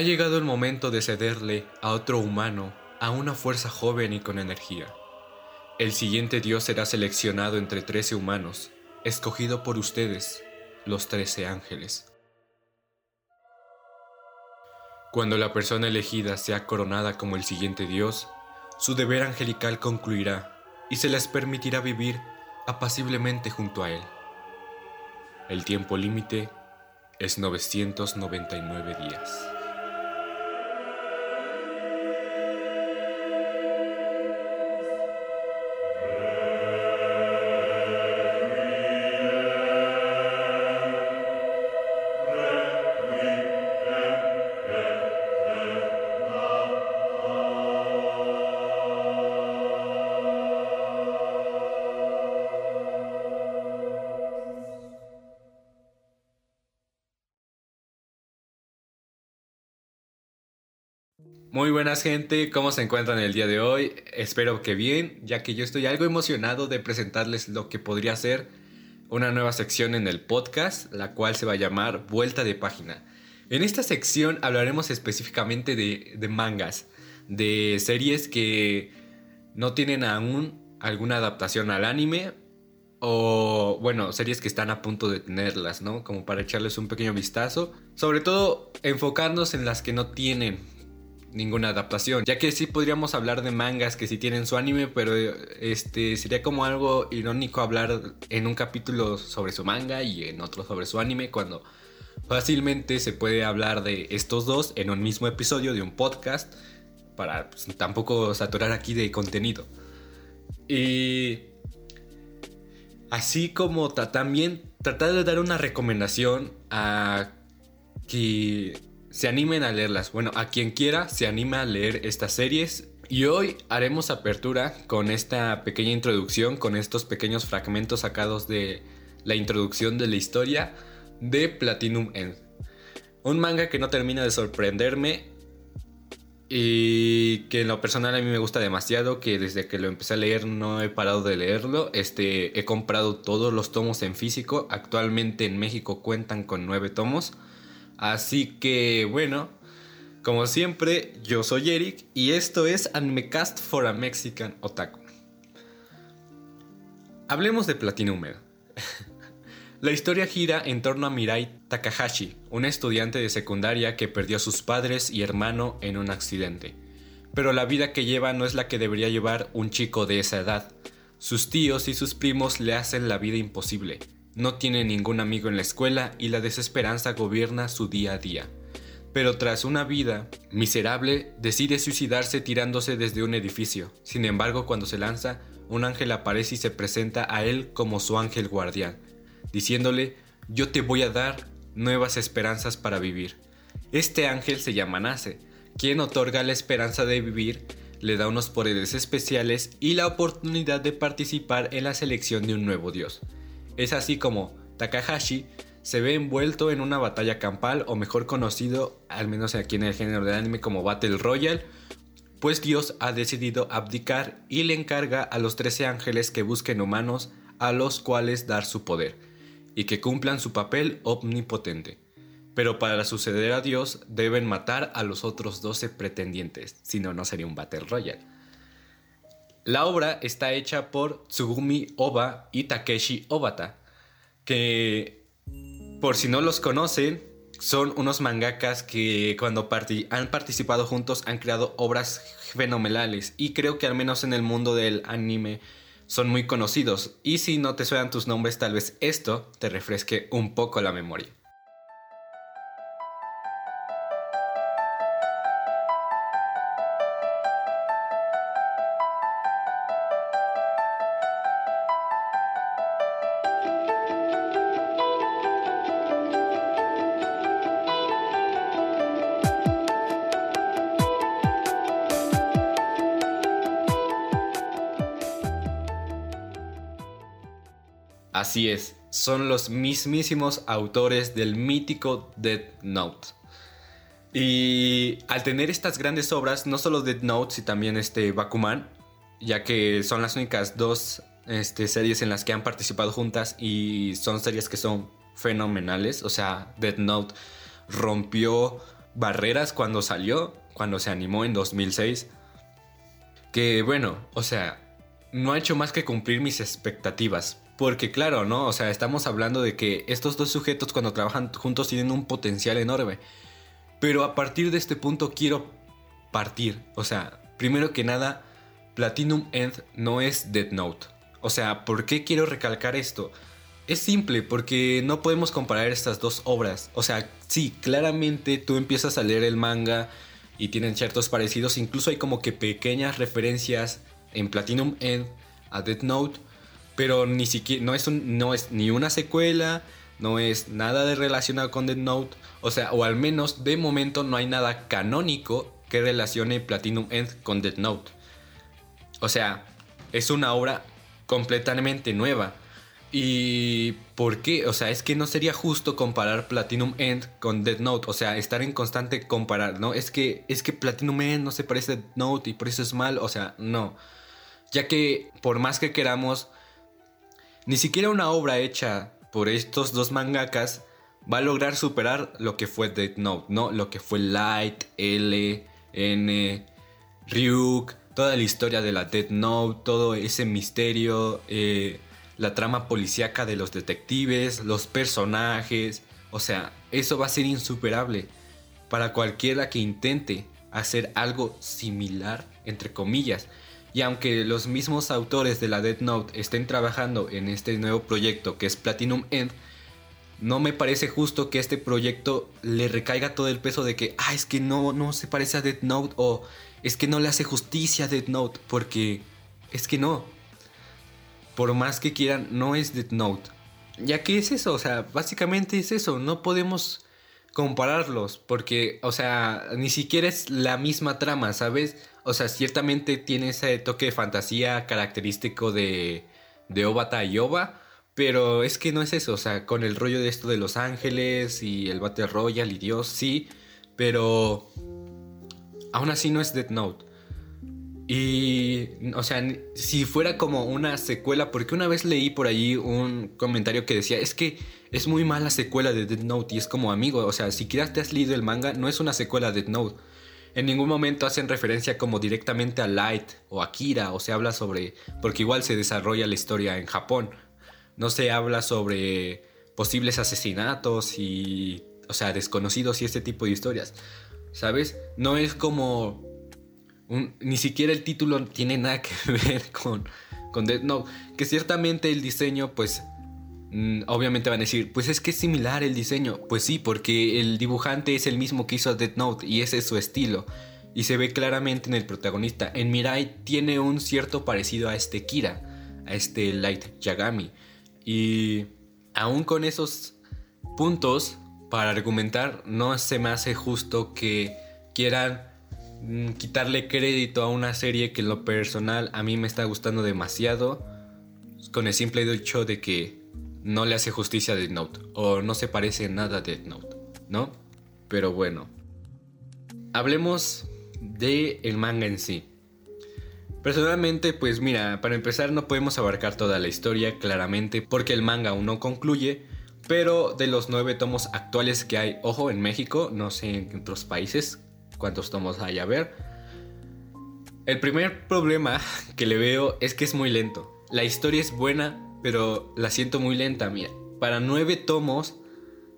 Ha llegado el momento de cederle a otro humano, a una fuerza joven y con energía. El siguiente dios será seleccionado entre trece humanos, escogido por ustedes, los trece ángeles. Cuando la persona elegida sea coronada como el siguiente dios, su deber angelical concluirá y se les permitirá vivir apaciblemente junto a él. El tiempo límite es 999 días. Muy buenas gente, ¿cómo se encuentran el día de hoy? Espero que bien, ya que yo estoy algo emocionado de presentarles lo que podría ser una nueva sección en el podcast, la cual se va a llamar Vuelta de Página. En esta sección hablaremos específicamente de, de mangas, de series que no tienen aún alguna adaptación al anime o bueno, series que están a punto de tenerlas, ¿no? Como para echarles un pequeño vistazo. Sobre todo enfocarnos en las que no tienen ninguna adaptación. Ya que sí podríamos hablar de mangas que sí tienen su anime, pero este sería como algo irónico hablar en un capítulo sobre su manga y en otro sobre su anime cuando fácilmente se puede hablar de estos dos en un mismo episodio de un podcast para pues, tampoco saturar aquí de contenido. Y así como también tratar de dar una recomendación a que se animen a leerlas. Bueno, a quien quiera se anima a leer estas series. Y hoy haremos apertura con esta pequeña introducción, con estos pequeños fragmentos sacados de la introducción de la historia de Platinum End. Un manga que no termina de sorprenderme y que en lo personal a mí me gusta demasiado, que desde que lo empecé a leer no he parado de leerlo. Este, he comprado todos los tomos en físico. Actualmente en México cuentan con nueve tomos. Así que bueno, como siempre, yo soy Eric y esto es Animecast for a Mexican Otaku. Hablemos de Platinum La historia gira en torno a Mirai Takahashi, una estudiante de secundaria que perdió a sus padres y hermano en un accidente. Pero la vida que lleva no es la que debería llevar un chico de esa edad. Sus tíos y sus primos le hacen la vida imposible no tiene ningún amigo en la escuela y la desesperanza gobierna su día a día. Pero tras una vida miserable, decide suicidarse tirándose desde un edificio. Sin embargo, cuando se lanza, un ángel aparece y se presenta a él como su ángel guardián, diciéndole, yo te voy a dar nuevas esperanzas para vivir. Este ángel se llama Nace, quien otorga la esperanza de vivir, le da unos poderes especiales y la oportunidad de participar en la selección de un nuevo dios. Es así como Takahashi se ve envuelto en una batalla campal o mejor conocido, al menos aquí en el género de anime, como Battle Royale, pues Dios ha decidido abdicar y le encarga a los 13 ángeles que busquen humanos a los cuales dar su poder y que cumplan su papel omnipotente. Pero para suceder a Dios deben matar a los otros 12 pretendientes, si no, no sería un Battle Royale. La obra está hecha por Tsugumi Oba y Takeshi Obata, que por si no los conocen, son unos mangakas que cuando han participado juntos han creado obras fenomenales y creo que al menos en el mundo del anime son muy conocidos y si no te suenan tus nombres tal vez esto te refresque un poco la memoria. Así es, son los mismísimos autores del mítico Dead Note. Y al tener estas grandes obras, no solo Dead Note, sino también este Bakuman, ya que son las únicas dos este, series en las que han participado juntas y son series que son fenomenales. O sea, Dead Note rompió barreras cuando salió, cuando se animó en 2006. Que bueno, o sea, no ha hecho más que cumplir mis expectativas. Porque claro, ¿no? O sea, estamos hablando de que estos dos sujetos cuando trabajan juntos tienen un potencial enorme. Pero a partir de este punto quiero partir. O sea, primero que nada, Platinum End no es Dead Note. O sea, ¿por qué quiero recalcar esto? Es simple, porque no podemos comparar estas dos obras. O sea, sí, claramente tú empiezas a leer el manga y tienen ciertos parecidos. Incluso hay como que pequeñas referencias en Platinum End a Dead Note pero ni siquiera, no es, no es ni una secuela, no es nada de relacionado con Dead Note, o sea, o al menos de momento no hay nada canónico que relacione Platinum End con Dead Note. O sea, es una obra completamente nueva. ¿Y por qué? O sea, es que no sería justo comparar Platinum End con Dead Note. O sea, estar en constante comparar, ¿no? Es que, es que Platinum End no se parece a Dead Note y por eso es mal. O sea, no. Ya que por más que queramos, ni siquiera una obra hecha por estos dos mangakas va a lograr superar lo que fue Death Note, ¿no? Lo que fue Light, L, N, Ryuk, toda la historia de la Death Note, todo ese misterio, eh, la trama policíaca de los detectives, los personajes. O sea, eso va a ser insuperable para cualquiera que intente hacer algo similar, entre comillas. Y aunque los mismos autores de la Death Note estén trabajando en este nuevo proyecto que es Platinum End, no me parece justo que este proyecto le recaiga todo el peso de que, ah, es que no, no se parece a Death Note o es que no le hace justicia a Death Note, porque es que no. Por más que quieran, no es Death Note. Ya que es eso, o sea, básicamente es eso, no podemos compararlos, porque, o sea, ni siquiera es la misma trama, ¿sabes? O sea, ciertamente tiene ese toque de fantasía característico de, de Obata y Oba. Pero es que no es eso, o sea, con el rollo de esto de Los Ángeles y el Battle Royale y Dios, sí, pero aún así no es Death Note. Y, o sea, si fuera como una secuela, porque una vez leí por ahí un comentario que decía, es que es muy mala secuela de Death Note y es como amigo, o sea, si quieras te has leído el manga, no es una secuela de Death Note en ningún momento hacen referencia como directamente a Light o a Kira, o se habla sobre, porque igual se desarrolla la historia en Japón, no se habla sobre posibles asesinatos y, o sea, desconocidos y este tipo de historias, ¿sabes? No es como, ni siquiera el título tiene nada que ver con, con Death que ciertamente el diseño, pues, obviamente van a decir, pues es que es similar el diseño. Pues sí, porque el dibujante es el mismo que hizo Death Note y ese es su estilo. Y se ve claramente en el protagonista. En Mirai tiene un cierto parecido a este Kira, a este Light Yagami. Y aún con esos puntos para argumentar, no se me hace justo que quieran mm, quitarle crédito a una serie que en lo personal a mí me está gustando demasiado. Con el simple hecho de que no le hace justicia a Death Note o no se parece nada a Death Note, ¿no? Pero bueno, hablemos de el manga en sí. Personalmente, pues mira, para empezar no podemos abarcar toda la historia claramente porque el manga aún no concluye, pero de los nueve tomos actuales que hay, ojo, en México, no sé en otros países cuántos tomos hay a ver. El primer problema que le veo es que es muy lento. La historia es buena, pero la siento muy lenta. Mira, para nueve tomos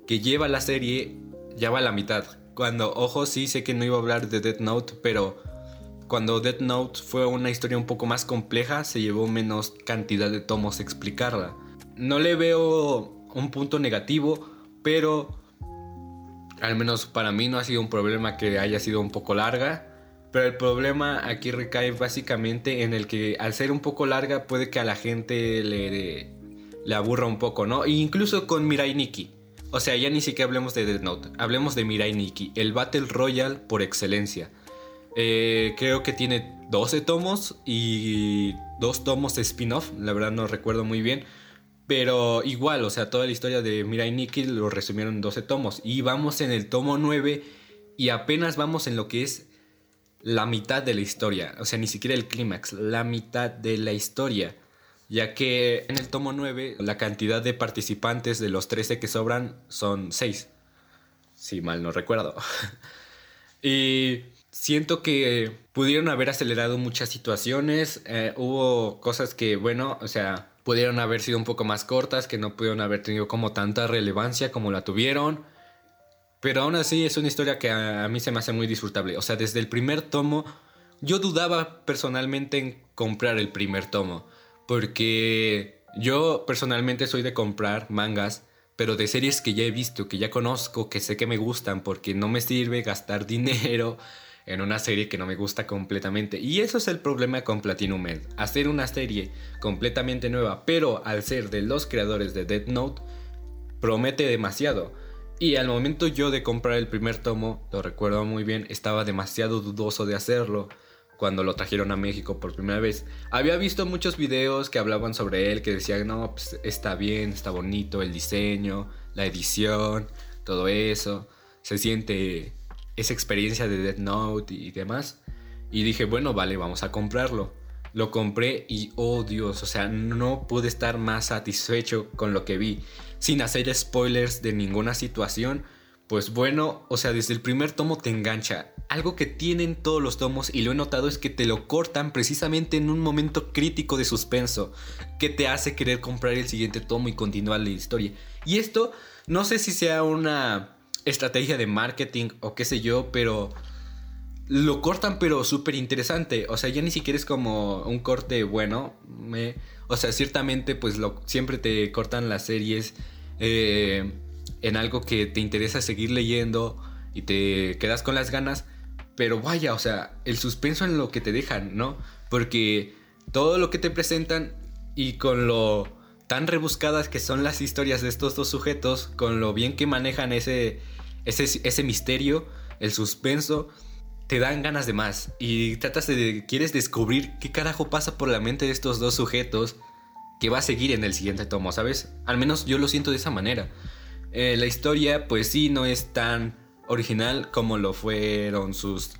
que lleva la serie, ya va a la mitad. Cuando, ojo, sí sé que no iba a hablar de Death Note, pero cuando Death Note fue una historia un poco más compleja, se llevó menos cantidad de tomos explicarla. No le veo un punto negativo, pero al menos para mí no ha sido un problema que haya sido un poco larga. Pero el problema aquí recae básicamente en el que al ser un poco larga puede que a la gente le, aburra un poco, ¿no? E incluso con Mirai Nikki. O sea, ya ni siquiera hablemos de Death Note, hablemos de Mirai Nikki, el Battle Royale por excelencia. Eh, creo que tiene 12 tomos y dos tomos de spin-off, la verdad no recuerdo muy bien. Pero igual, o sea, toda la historia de Mirai Nikki lo resumieron en 12 tomos. Y vamos en el tomo 9 y apenas vamos en lo que es la mitad de la historia, o sea, ni siquiera el clímax, la mitad de la historia, ya que en el tomo 9 la cantidad de participantes de los 13 que sobran son 6, si mal no recuerdo. Y siento que pudieron haber acelerado muchas situaciones. Eh, hubo cosas que, bueno, o sea, pudieron haber sido un poco más cortas, que no pudieron haber tenido como tanta relevancia como la tuvieron. Pero aún así es una historia que a, mí se me hace muy disfrutable. O sea, desde el primer tomo, yo dudaba personalmente en comprar el primer tomo. Porque yo personalmente soy de comprar mangas, pero de series que ya he visto, que ya conozco, que sé que me gustan, porque no me sirve gastar dinero en una serie que no me gusta completamente. Y eso es el problema con Platinum End. Hacer una serie completamente nueva, pero al ser de los creadores de Dead Note, promete demasiado. Y al momento yo de comprar el primer tomo, lo recuerdo muy bien, estaba demasiado dudoso de hacerlo cuando lo trajeron a México por primera vez. Había visto muchos videos que hablaban sobre él, que decían, no, pues está bien, está bonito el diseño, la edición, todo eso. Se siente esa experiencia de Death Note y demás. Y dije, bueno, vale, vamos a comprarlo. Lo compré y, oh Dios, o sea, no pude estar más satisfecho con lo que vi. Sin hacer spoilers de ninguna situación. Pues bueno, o sea, desde el primer tomo te engancha. Algo que tienen todos los tomos y lo he notado es que te lo cortan precisamente en un momento crítico de suspenso, que te hace querer comprar el siguiente tomo y continuar la historia. Y esto, no sé si sea una estrategia de marketing o qué sé yo, pero lo cortan pero súper interesante. O sea, ya ni siquiera es como un corte bueno. Me, o sea, ciertamente pues siempre te cortan las series eh, en algo que te interesa seguir leyendo y te quedas con las ganas. Pero vaya, o sea, el suspenso en lo que te dejan, ¿no? Porque todo lo que te presentan y con lo tan rebuscadas que son las historias de estos dos sujetos, con lo bien que manejan ese, ese, ese misterio, el suspenso, te dan ganas de más. Y tratas de, quieres descubrir qué carajo pasa por la mente de estos dos sujetos que va a seguir en el siguiente tomo, ¿sabes? Al menos yo lo siento de esa manera. Eh, la historia, pues sí, no es tan original como lo fueron sus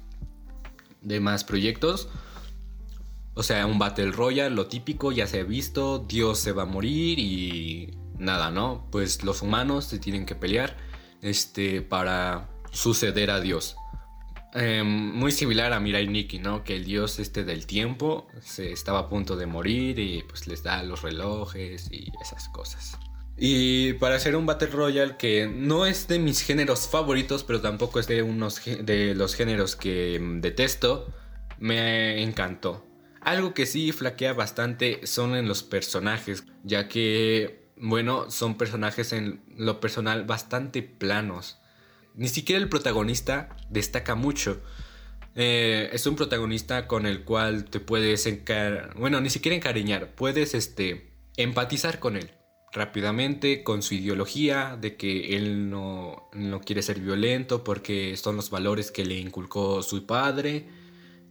demás proyectos. O sea, un Battle Royale, lo típico, ya se ha visto, Dios se va a morir y nada, ¿no? Pues los humanos se tienen que pelear este, para suceder a Dios. Em, muy similar a Mirai Nikki, ¿no? Que el dios este del tiempo se estaba a punto de morir y pues les da los relojes y esas cosas. Y para hacer un Battle Royale que no es de mis géneros favoritos, pero tampoco es de unos de los géneros que detesto, me encantó. Algo que sí flaquea bastante son en los personajes, ya que, bueno, son personajes en lo personal bastante planos. Ni siquiera el protagonista destaca mucho. Eh, es un protagonista con el cual te puedes encar... Bueno, ni siquiera encariñar, puedes este, empatizar con él rápidamente con su ideología de que él no, no quiere ser violento porque son los valores que le inculcó su padre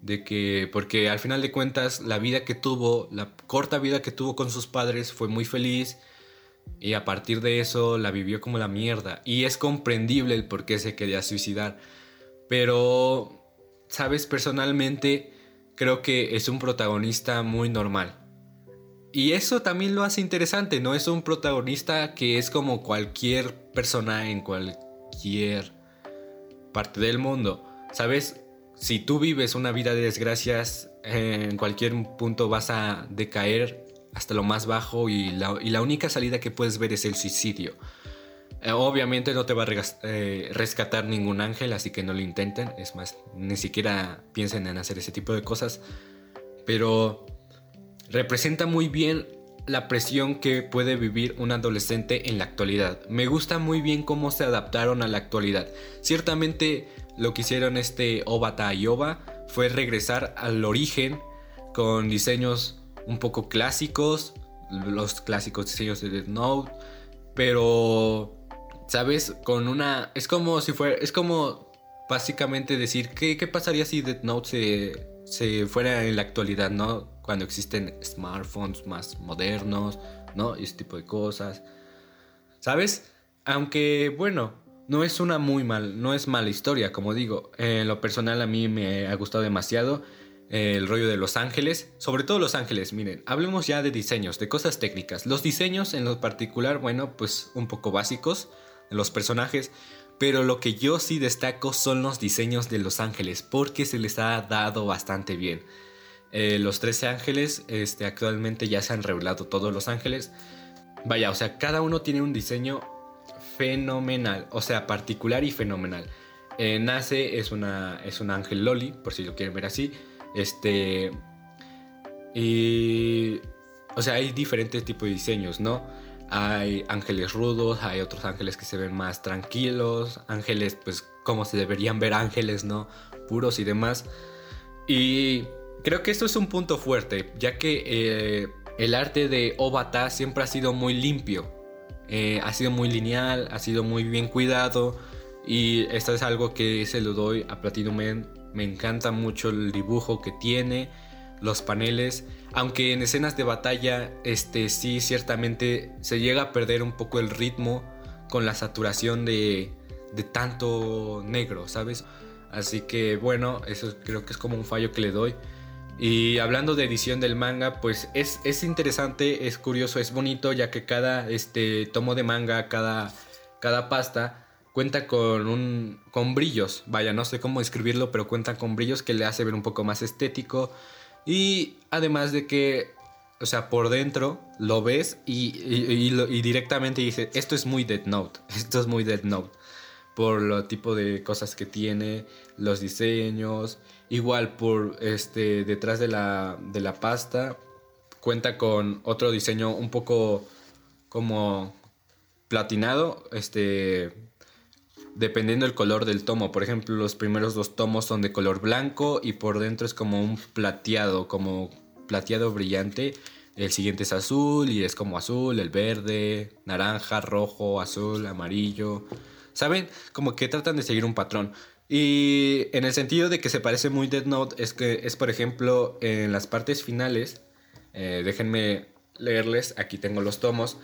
de que porque al final de cuentas la vida que tuvo, la corta vida que tuvo con sus padres fue muy feliz y a partir de eso la vivió como la mierda y es comprendible el por qué se quería suicidar. Pero sabes, personalmente creo que es un protagonista muy normal. Y eso también lo hace interesante, no es un protagonista que es como cualquier persona en cualquier parte del mundo. ¿Sabes? si tú vives una vida de desgracias, en cualquier punto vas a decaer hasta lo más bajo y la, única salida que puedes ver es el suicidio. Eh, obviamente no te va a eh, rescatar ningún ángel, así que no lo intenten. Es más, ni siquiera piensen en hacer ese tipo de cosas. Pero representa muy bien la presión que puede vivir un adolescente en la actualidad. Me gusta muy bien cómo se adaptaron a la actualidad. Ciertamente lo que hicieron este Obata y Oba fue regresar al origen con diseños un poco clásicos, los clásicos diseños de Death Note, pero, ¿sabes? Con una... Es como si fuera... Es como básicamente decir, ¿qué, qué pasaría si Death Note se, se fuera en la actualidad, ¿no? Cuando existen smartphones más modernos, ¿no? Y ese tipo de cosas. ¿Sabes? Aunque, bueno, no es una muy mal, no es mala historia, como digo. En lo personal a mí me ha gustado demasiado el rollo de Los Ángeles, sobre todo Los Ángeles, miren, hablemos ya de diseños, de cosas técnicas. Los diseños en lo particular, bueno, pues un poco básicos. los personajes, pero lo que yo sí destaco son los diseños de los ángeles, porque se les ha dado bastante bien. Eh, los 13 ángeles, este, actualmente ya se han revelado todos los ángeles. Vaya, o sea, cada uno tiene un diseño fenomenal, o sea, particular y fenomenal. Eh, Nace es, una, es un ángel Loli, por si lo quieren ver así. Este. Y. O sea, hay diferentes tipos de diseños, ¿no? Hay ángeles rudos, hay otros ángeles que se ven más tranquilos, ángeles, pues, como se deberían ver ángeles, ¿no? Puros y demás. Y creo que esto es un punto fuerte, ya que eh, el arte de Obata siempre ha sido muy limpio. Eh, ha sido muy lineal, ha sido muy bien cuidado. Y esto es algo que se lo doy a Platinum. Me encanta mucho el dibujo que tiene, los paneles. Aunque en escenas de batalla, este sí, ciertamente se llega a perder un poco el ritmo con la saturación de, de tanto negro, ¿sabes? Así que bueno, eso creo que es como un fallo que le doy. Y hablando de edición del manga, pues es, es, interesante, es curioso, es bonito, ya que cada este, tomo de manga, cada, cada pasta, cuenta con un con brillos. Vaya, no sé cómo escribirlo, pero cuenta con brillos que le hace ver un poco más estético. Y además de que, o sea, por dentro lo ves y, y, directamente dices, esto es muy Dead Note, esto es muy Dead Note. Por lo tipo de cosas que tiene, los diseños. Igual por este detrás de la, de la pasta cuenta con otro diseño un poco como platinado, este dependiendo del color del tomo. Por ejemplo, los primeros dos tomos son de color blanco y por dentro es como un plateado, como plateado brillante. El siguiente es azul y es como azul, el verde, naranja, rojo, azul, amarillo. ¿Saben? Como que tratan de seguir un patrón. Y en el sentido de que se parece muy Dead Note, es que es por ejemplo en las partes finales. Eh, déjenme leerles, aquí tengo los tomos.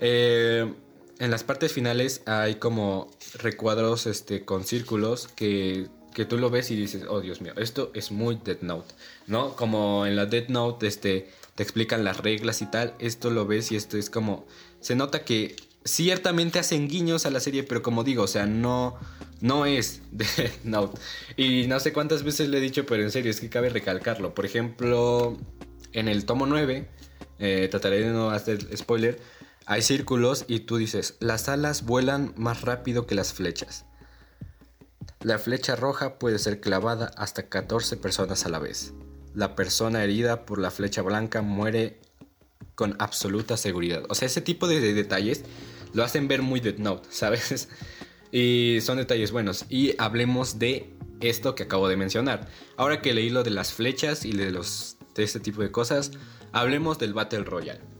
Eh, en las partes finales hay como recuadros este, con círculos que, tú lo ves y dices, oh Dios mío, esto es muy Dead Note, ¿no? Como en la Dead Note este, te explican las reglas y tal, esto lo ves y esto es como, se nota que ciertamente hacen guiños a la serie, pero como digo, o sea, no, no es Dead Note. Y no sé cuántas veces le he dicho, pero en serio, es que cabe recalcarlo. Por ejemplo, en el tomo 9, eh, trataré de no hacer spoiler, hay círculos y tú dices, las alas vuelan más rápido que las flechas. La flecha roja puede ser clavada hasta 14 personas a la vez. La persona herida por la flecha blanca muere con absoluta seguridad. O sea, ese tipo de, detalles lo hacen ver muy Dead Note, ¿sabes? Y son detalles buenos. Y hablemos de esto que acabo de mencionar. Ahora que leí lo de las flechas y de, los, de este tipo de cosas, hablemos del Battle Royale.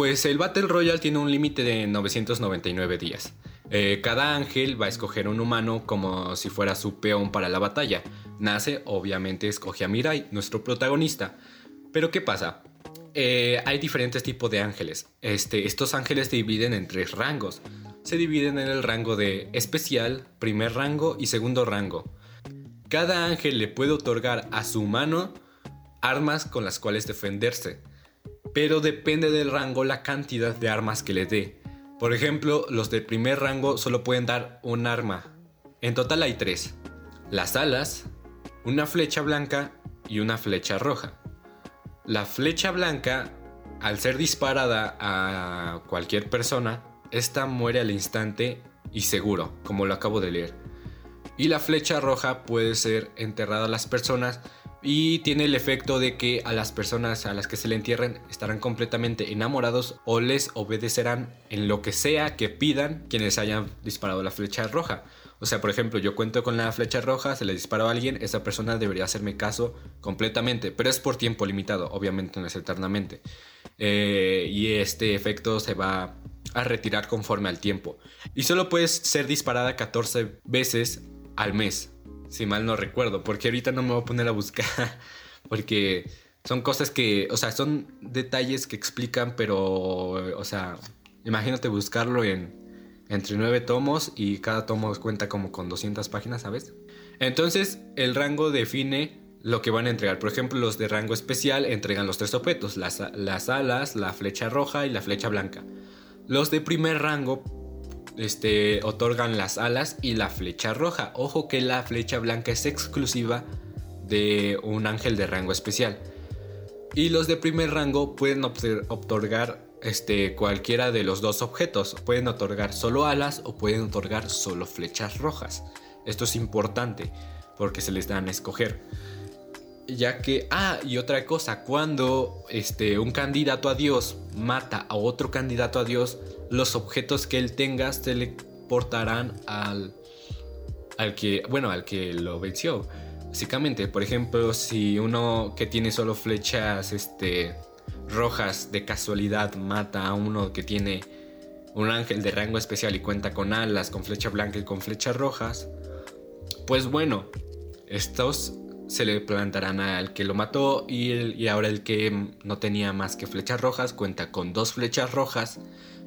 Pues el Battle Royale tiene un límite de 999 días. Eh, cada ángel va a escoger un humano como si fuera su peón para la batalla. Nace, obviamente, escoge a Mirai, nuestro protagonista. Pero ¿qué pasa? Eh, hay diferentes tipos de ángeles. Este, estos ángeles se dividen en tres rangos. Se dividen en el rango de especial, primer rango y segundo rango. Cada ángel le puede otorgar a su humano armas con las cuales defenderse pero depende del rango la cantidad de armas que le dé. Por ejemplo, los de primer rango solo pueden dar un arma. En total hay tres. Las alas, una flecha blanca y una flecha roja. La flecha blanca, al ser disparada a cualquier persona, esta muere al instante y seguro, como lo acabo de leer. Y la flecha roja puede ser enterrada a las personas y tiene el efecto de que a las personas a las que se le entierren estarán completamente enamorados o les obedecerán en lo que sea que pidan quienes hayan disparado la flecha roja. O sea, por ejemplo, yo cuento con la flecha roja, se le disparó a alguien, esa persona debería hacerme caso completamente, pero es por tiempo limitado, obviamente no es eternamente. Eh, y este efecto se va a retirar conforme al tiempo. Y solo puedes ser disparada 14 veces al mes si mal no recuerdo, porque ahorita no me voy a poner a buscar, porque son cosas que, o sea, son detalles que explican, pero, o sea, imagínate buscarlo en entre nueve tomos y cada tomo cuenta como con 200 páginas, ¿sabes? Entonces, el rango define lo que van a entregar. Por ejemplo, los de rango especial entregan los tres objetos, las, las alas, la flecha roja y la flecha blanca. Los de primer rango este, otorgan las alas y la flecha roja. Ojo que la flecha blanca es exclusiva de un ángel de rango especial. Y los de primer rango pueden otorgar este, cualquiera de los dos objetos. Pueden otorgar solo alas o pueden otorgar solo flechas rojas. Esto es importante porque se les dan a escoger. Ya que, ah, y otra cosa, cuando este, un candidato a Dios mata a otro candidato a Dios, los objetos que él tenga se le portarán al, al que, bueno, al que lo venció. Básicamente, por ejemplo, si uno que tiene solo flechas este, rojas de casualidad mata a uno que tiene un ángel de rango especial y cuenta con alas, con flecha blanca y con flechas rojas, pues bueno, estos se le plantarán al que lo mató y, ahora el que no tenía más que flechas rojas cuenta con dos flechas rojas,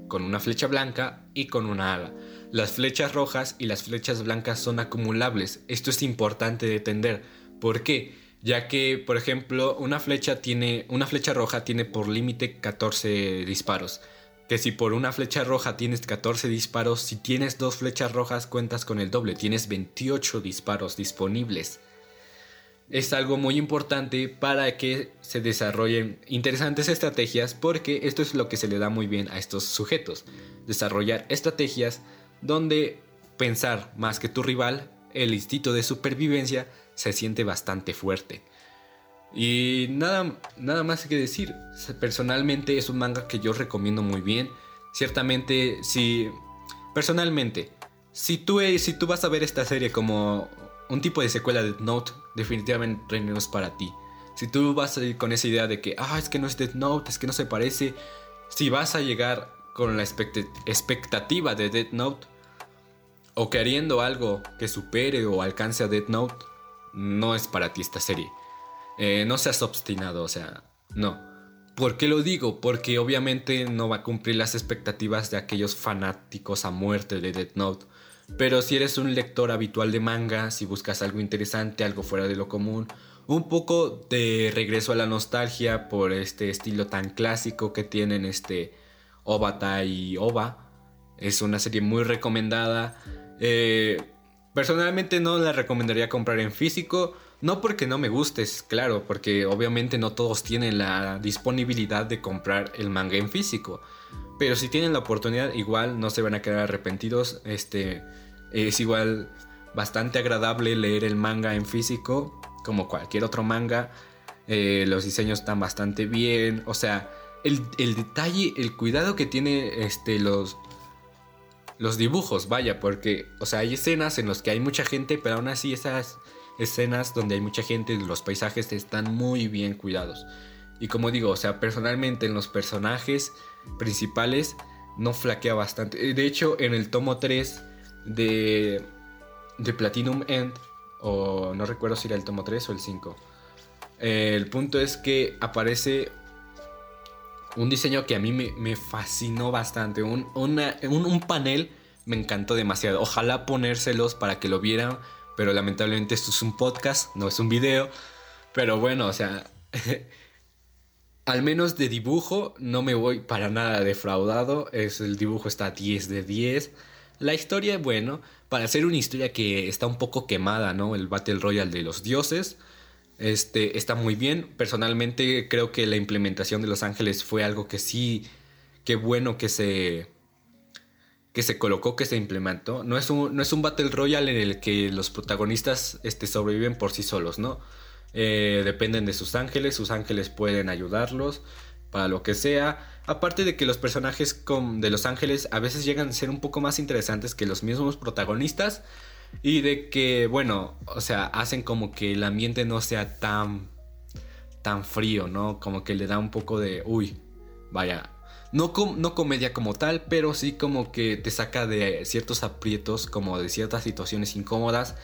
con una flecha blanca y con una ala. Las flechas rojas y las flechas blancas son acumulables. Esto es importante de entender. ¿Por qué? Ya que, por ejemplo, una flecha tiene una flecha roja tiene por límite 14 disparos. Que si por una flecha roja tienes 14 disparos, si tienes dos flechas rojas cuentas con el doble, tienes 28 disparos disponibles. Es algo muy importante para que se desarrollen interesantes estrategias porque esto es lo que se le da muy bien a estos sujetos. Desarrollar estrategias donde pensar más que tu rival, el instinto de supervivencia se siente bastante fuerte. Y nada, nada más que decir, personalmente es un manga que yo recomiendo muy bien. Ciertamente, si personalmente, si tú, si tú vas a ver esta serie como un tipo de secuela de Note, definitivamente no es para ti. Si tú vas a ir con esa idea de que, ah, es que no es Death Note, es que no se parece, si vas a llegar con la expectativa de Death Note, o queriendo algo que supere o alcance a Death Note, no es para ti esta serie. Eh, no seas obstinado, o sea, no. ¿Por qué lo digo? Porque obviamente no va a cumplir las expectativas de aquellos fanáticos a muerte de Death Note. Pero si eres un lector habitual de manga, si buscas algo interesante, algo fuera de lo común, un poco de regreso a la nostalgia por este estilo tan clásico que tienen este Obata y Oba, es una serie muy recomendada. Eh, personalmente no la recomendaría comprar en físico. No porque no me gustes, claro, porque obviamente no todos tienen la disponibilidad de comprar el manga en físico. Pero si tienen la oportunidad, igual no se van a quedar arrepentidos. Este es igual bastante agradable leer el manga en físico, como cualquier otro manga. Eh, los diseños están bastante bien. O sea, el, el, detalle, el cuidado que tiene este, los, los dibujos, vaya, porque, o sea, hay escenas en las que hay mucha gente, pero aún así esas escenas donde hay mucha gente, los paisajes están muy bien cuidados. Y como digo, o sea, personalmente en los personajes principales no flaquea bastante. De hecho, en el tomo 3 de, de Platinum End, o no recuerdo si era el tomo 3 o el 5, eh, el punto es que aparece un diseño que a mí me, fascinó bastante. Un, un, panel me encantó demasiado. Ojalá ponérselos para que lo vieran. Pero lamentablemente esto es un podcast, no es un video. Pero bueno, o sea, al menos de dibujo no me voy para nada defraudado. Es, el dibujo está 10 de 10. La historia, bueno, para ser una historia que está un poco quemada, ¿no? El Battle Royale de los dioses. Este, está muy bien. Personalmente creo que la implementación de Los Ángeles fue algo que sí, qué bueno que se, que se colocó, que se implementó. No es un, no es un Battle Royale en el que los protagonistas este, sobreviven por sí solos, ¿no? Eh, dependen de sus ángeles, sus ángeles pueden ayudarlos para lo que sea. Aparte de que los personajes de los ángeles a veces llegan a ser un poco más interesantes que los mismos protagonistas. Y de que, bueno, o sea, hacen como que el ambiente no sea tan, tan frío, ¿no? Como que le da un poco de, uy, vaya, no, no comedia como tal, pero sí como que te saca de ciertos aprietos, como de ciertas situaciones incómodas.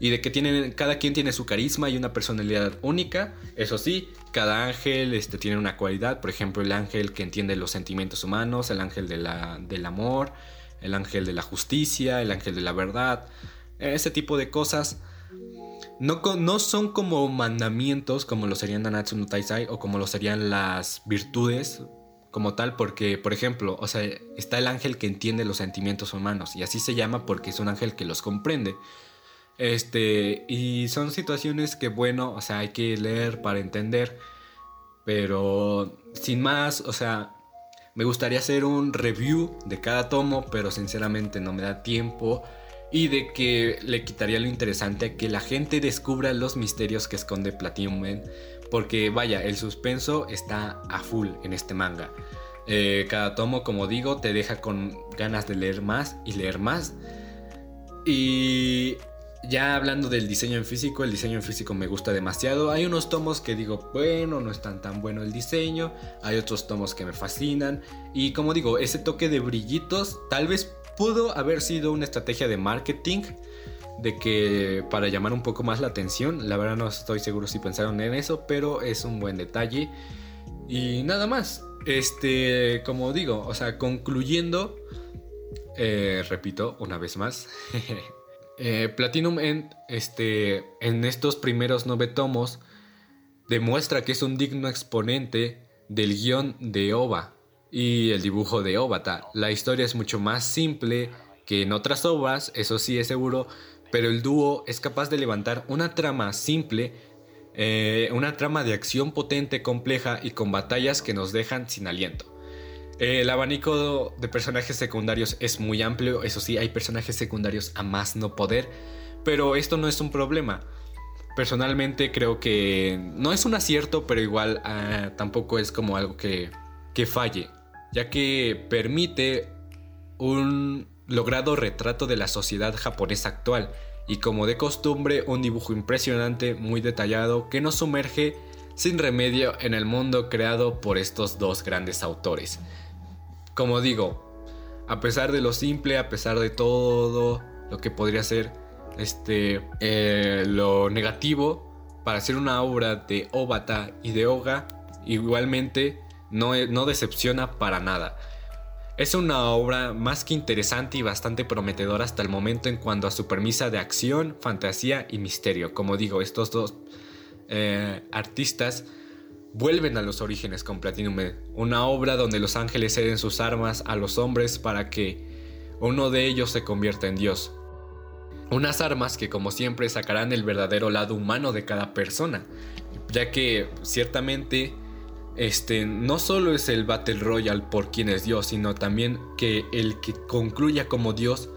Y de que tienen, cada quien tiene su carisma y una personalidad única. Eso sí, cada ángel este, tiene una cualidad. Por ejemplo, el ángel que entiende los sentimientos humanos, el ángel de la, del amor, el ángel de la justicia, el ángel de la verdad ese tipo de cosas. No, no, son como mandamientos como lo serían Nanatsu no Taisai o como lo serían las virtudes como tal porque, por ejemplo, o sea, está el ángel que entiende los sentimientos humanos y así se llama porque es un ángel que los comprende. Este, y son situaciones que, bueno, o sea, hay que leer para entender, pero sin más, o sea, me gustaría hacer un review de cada tomo, pero sinceramente no me da tiempo y de que le quitaría lo interesante a que la gente descubra los misterios que esconde Platinum porque vaya, el suspenso está a full en este manga. Eh, cada tomo, como digo, te deja con ganas de leer más y leer más. Y ya hablando del diseño en físico, el diseño en físico me gusta demasiado. Hay unos tomos que digo, bueno, no están tan bueno el diseño. Hay otros tomos que me fascinan. Y como digo, ese toque de brillitos tal vez pudo haber sido una estrategia de marketing de que para llamar un poco más la atención, la verdad no estoy seguro si pensaron en eso, pero es un buen detalle. Y nada más, este, como digo, o sea, concluyendo, eh, repito una vez más, eh, Platinum End, este, en estos primeros nueve tomos, demuestra que es un digno exponente del guion de Oba y el dibujo de Obata. La historia es mucho más simple que en otras obras, eso sí es seguro, pero el dúo es capaz de levantar una trama simple, eh, una trama de acción potente, compleja y con batallas que nos dejan sin aliento. El abanico de personajes secundarios es muy amplio, eso sí, hay personajes secundarios a más no poder, pero esto no es un problema. Personalmente creo que no es un acierto, pero igual ah, tampoco es como algo que, que falle, ya que permite un logrado retrato de la sociedad japonesa actual y como de costumbre un dibujo impresionante, muy detallado, que nos sumerge sin remedio en el mundo creado por estos dos grandes autores. Como digo, a pesar de lo simple, a pesar de todo lo que podría ser este, eh, lo negativo, para hacer una obra de Obata y de Oga, igualmente no, no decepciona para nada. Es una obra más que interesante y bastante prometedora hasta el momento en cuanto a su permisa de acción, fantasía y misterio. Como digo, estos dos eh, artistas vuelven a los orígenes con Platinum una obra donde los ángeles ceden sus armas a los hombres para que uno de ellos se convierta en Dios. Unas armas que como siempre sacarán el verdadero lado humano de cada persona, ya que ciertamente este, no solo es el Battle Royale por quien es Dios, sino también que el que concluya como Dios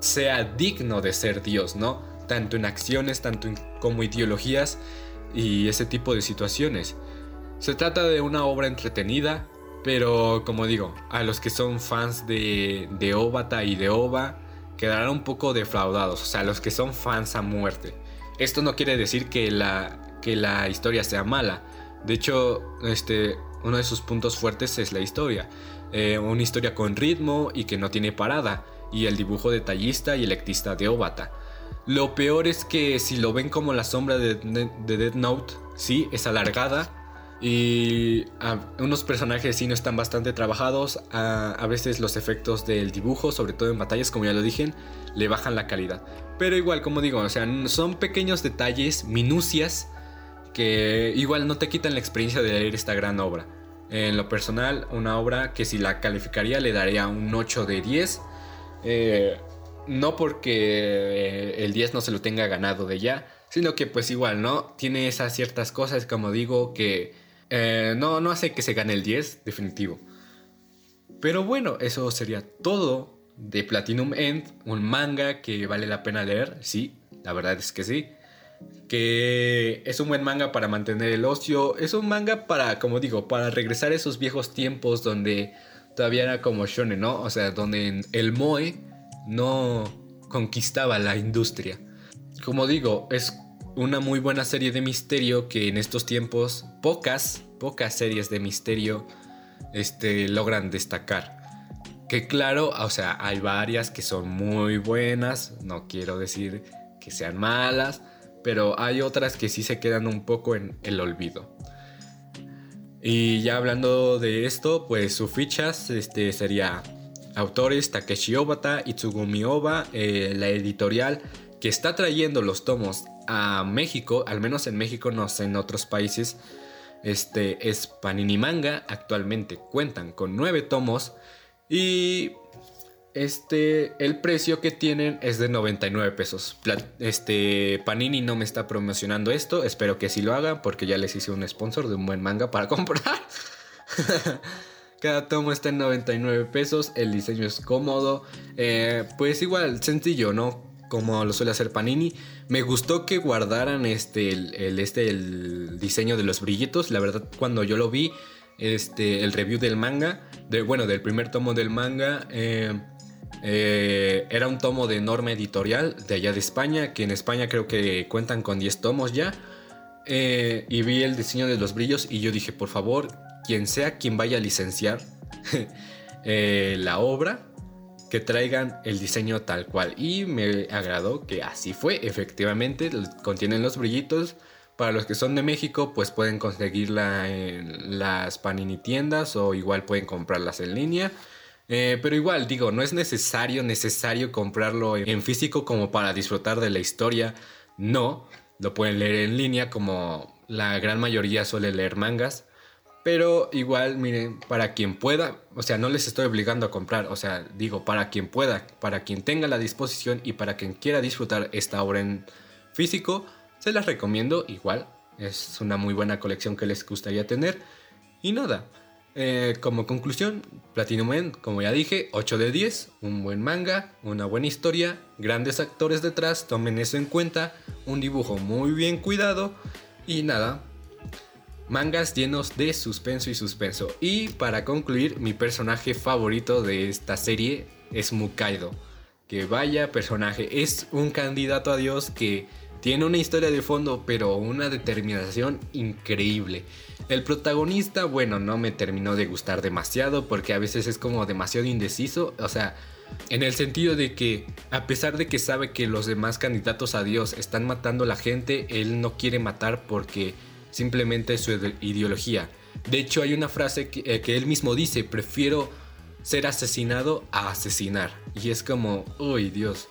sea digno de ser Dios, ¿no? Tanto en acciones, tanto como ideologías y ese tipo de situaciones. Se trata de una obra entretenida, pero como digo, a los que son fans de, de Obata y de Oba quedarán un poco defraudados, o sea, los que son fans a muerte. Esto no quiere decir que la, que la historia sea mala, de hecho, este, uno de sus puntos fuertes es la historia. Eh, una historia con ritmo y que no tiene parada. Y el dibujo detallista y electista de Obata. Lo peor es que si lo ven como la sombra de, de Dead Note, sí, es alargada. Y unos personajes sí no están bastante trabajados. A, veces los efectos del dibujo, sobre todo en batallas, como ya lo dije, le bajan la calidad. Pero igual, como digo, o sea, son pequeños detalles, minucias que igual no te quitan la experiencia de leer esta gran obra. En lo personal, una obra que si la calificaría le daría un 8 de 10. Eh, no porque eh, el 10 no se lo tenga ganado de ya, sino que pues igual, ¿no? Tiene esas ciertas cosas, como digo, que eh, no, no hace que se gane el 10, definitivo. Pero bueno, eso sería todo de Platinum End, un manga que vale la pena leer, sí, la verdad es que sí que es un buen manga para mantener el ocio, es un manga para, como digo, para regresar a esos viejos tiempos donde todavía era como shonen, ¿no? O sea, donde el moe no conquistaba la industria. Como digo, es una muy buena serie de misterio que en estos tiempos pocas, pocas series de misterio este, logran destacar. Que claro, o sea, hay varias que son muy buenas, no quiero decir que sean malas, pero hay otras que sí se quedan un poco en el olvido. Y ya hablando de esto, pues sus fichas este, sería autores Takeshi Obata, Itsugumi Oba, eh, la editorial que está trayendo los tomos a México, al menos en México, no sé, en otros países, Este es Panini Manga. Actualmente cuentan con 9 tomos. Y este, el precio que tienen es de 99 pesos. Este, Panini no me está promocionando esto. Espero que sí lo hagan porque ya les hice un sponsor de un buen manga para comprar. Cada tomo está en 99 pesos. El diseño es cómodo. Eh, pues igual, sencillo, ¿no? Como lo suele hacer Panini. Me gustó que guardaran este el, este, el diseño de los brillitos. La verdad, cuando yo lo vi, este, el review del manga, bueno, del primer tomo del manga. Eh, eh, era un tomo de enorme editorial de allá de España, que en España creo que cuentan con 10 tomos ya. Y vi el diseño de los brillos y yo dije, por favor, quien sea quien vaya a licenciar eh, la obra, que traigan el diseño tal cual. Y me agradó que así fue, efectivamente, contienen los brillitos. Para los que son de México, pues pueden conseguirla en las Panini tiendas o igual pueden comprarlas en línea. Eh, pero igual, digo, no es necesario, necesario comprarlo en físico como para disfrutar de la historia. No, lo pueden leer en línea como la gran mayoría suele leer mangas. Pero igual, miren, para quien pueda, o sea, no les estoy obligando a comprar, o sea, digo, para quien pueda, para quien tenga la disposición y para quien quiera disfrutar esta obra en físico, se las recomiendo igual. Es una muy buena colección que les gustaría tener. Y nada, eh, como conclusión, Platinum End, como ya dije, 8 de 10, un buen manga, una buena historia, grandes actores detrás, tomen eso en cuenta, un dibujo muy bien cuidado y nada, mangas llenos de suspenso y suspenso. Y para concluir, mi personaje favorito de esta serie es Mukaido. Que vaya personaje, es un candidato a Dios que tiene una historia de fondo, pero una determinación increíble. El protagonista, bueno, no me terminó de gustar demasiado porque a veces es como demasiado indeciso, o sea, en el sentido de que a pesar de que sabe que los demás candidatos a Dios están matando a la gente, él no quiere matar porque simplemente su ideología. De hecho, hay una frase que, eh, que él mismo dice, prefiero ser asesinado a asesinar. Y es como, uy Dios,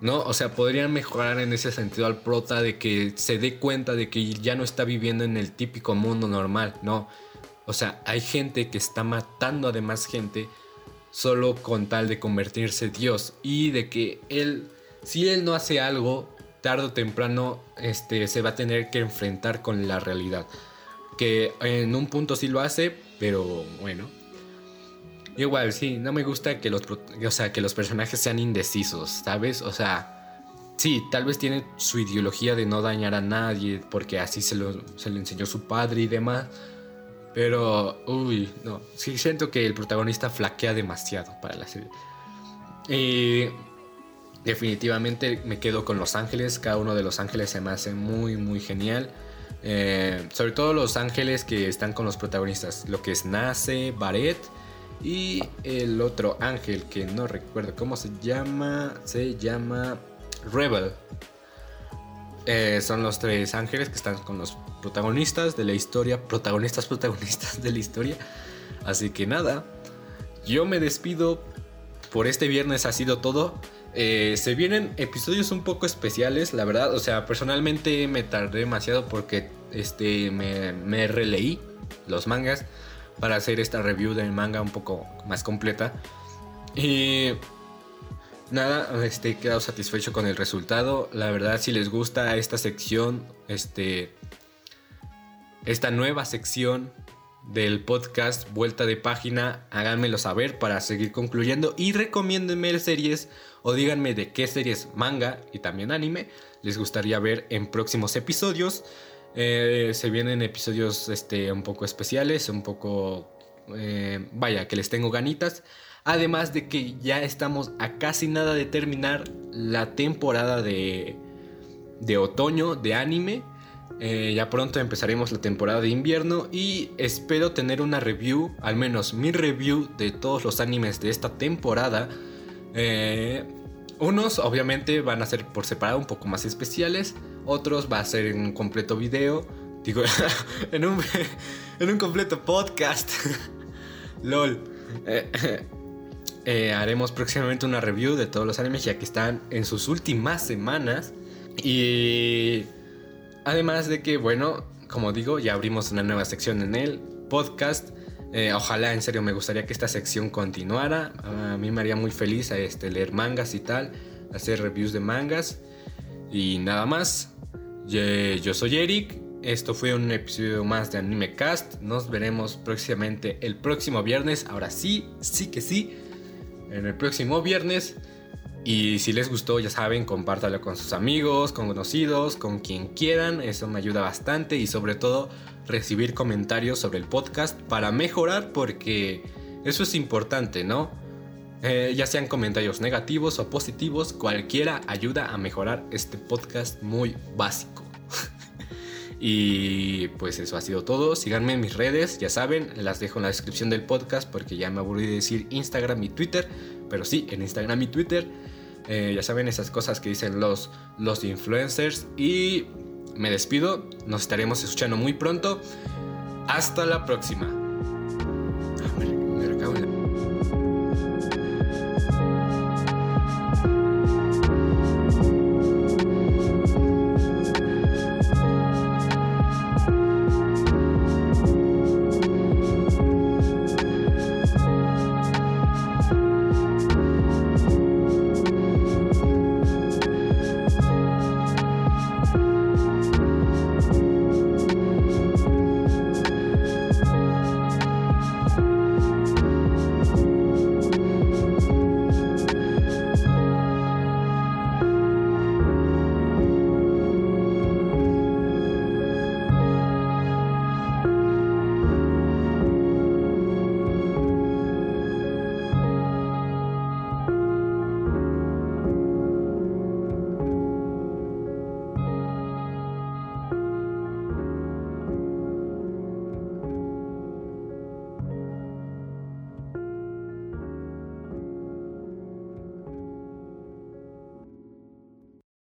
¿no? O sea, podrían mejorar en ese sentido al prota de que se dé cuenta de que ya no está viviendo en el típico mundo normal, ¿no? O sea, hay gente que está matando a demás gente solo con tal de convertirse Dios y de que él, si él no hace algo, tarde o temprano este, se va a tener que enfrentar con la realidad. Que en un punto sí lo hace, pero bueno, Igual, sí, no me gusta que los, o sea, que los personajes sean indecisos, ¿sabes? O sea, sí, tal vez tiene su ideología de no dañar a nadie, porque así se lo, se le enseñó su padre y demás. Pero, uy, no, sí siento que el protagonista flaquea demasiado para la serie. Y definitivamente me quedo con Los Ángeles, cada uno de Los Ángeles se me hace muy, muy genial. Eh, sobre todo los ángeles que están con los protagonistas, lo que es Nace, Baret y el otro ángel que no recuerdo cómo se llama, se llama Rebel. Eh, son los tres ángeles que están con los protagonistas de la historia, protagonistas, protagonistas de la historia. Así que nada, yo me despido. Por este viernes ha sido todo. Eh, se vienen episodios un poco especiales, la verdad. O sea, personalmente me tardé demasiado porque este, me, me releí los mangas para hacer esta review del manga un poco más completa. Y nada, este, he quedado satisfecho con el resultado. La verdad, si les gusta esta sección, este, esta nueva sección del podcast Vuelta de Página, háganmelo saber para seguir concluyendo y recomiéndenme series o díganme de qué series manga y también anime les gustaría ver en próximos episodios. Eh, se vienen episodios este, un poco especiales, un poco... Eh, vaya, que les tengo ganitas. Además de que ya estamos a casi nada de terminar la temporada de, de otoño de anime. Eh, ya pronto empezaremos la temporada de invierno y espero tener una review, al menos mi review de todos los animes de esta temporada. unos obviamente van a ser por separado un poco más especiales. Otros va a ser en un completo video. Digo, en un, en un completo podcast. LOL. Eh, eh, haremos próximamente una review de todos los animes ya que están en sus últimas semanas. Y además de que, bueno, como digo, ya abrimos una nueva sección en el podcast. Eh, ojalá, en serio, me gustaría que esta sección continuara. A mí me haría muy feliz este, leer mangas y tal, hacer reviews de mangas. Y nada más. Yo soy Eric. Esto fue un episodio más de Anime Cast. Nos veremos próximamente el próximo viernes. Ahora sí, sí que sí. En el próximo viernes. Y si les gustó, ya saben, compártalo con sus amigos, con conocidos, con quien quieran. Eso me ayuda bastante. Y sobre todo, recibir comentarios sobre el podcast para mejorar porque eso es importante, ¿no? Eh, ya sean comentarios negativos o positivos, cualquiera ayuda a mejorar este podcast muy básico. y pues eso ha sido todo. Síganme en mis redes, ya saben, las dejo en la descripción del podcast porque ya me aburrí de decir Instagram y Twitter. Pero sí, en Instagram y Twitter. Eh, ya saben esas cosas que dicen los, los influencers. Y me despido. Nos estaremos escuchando muy pronto. Hasta la próxima.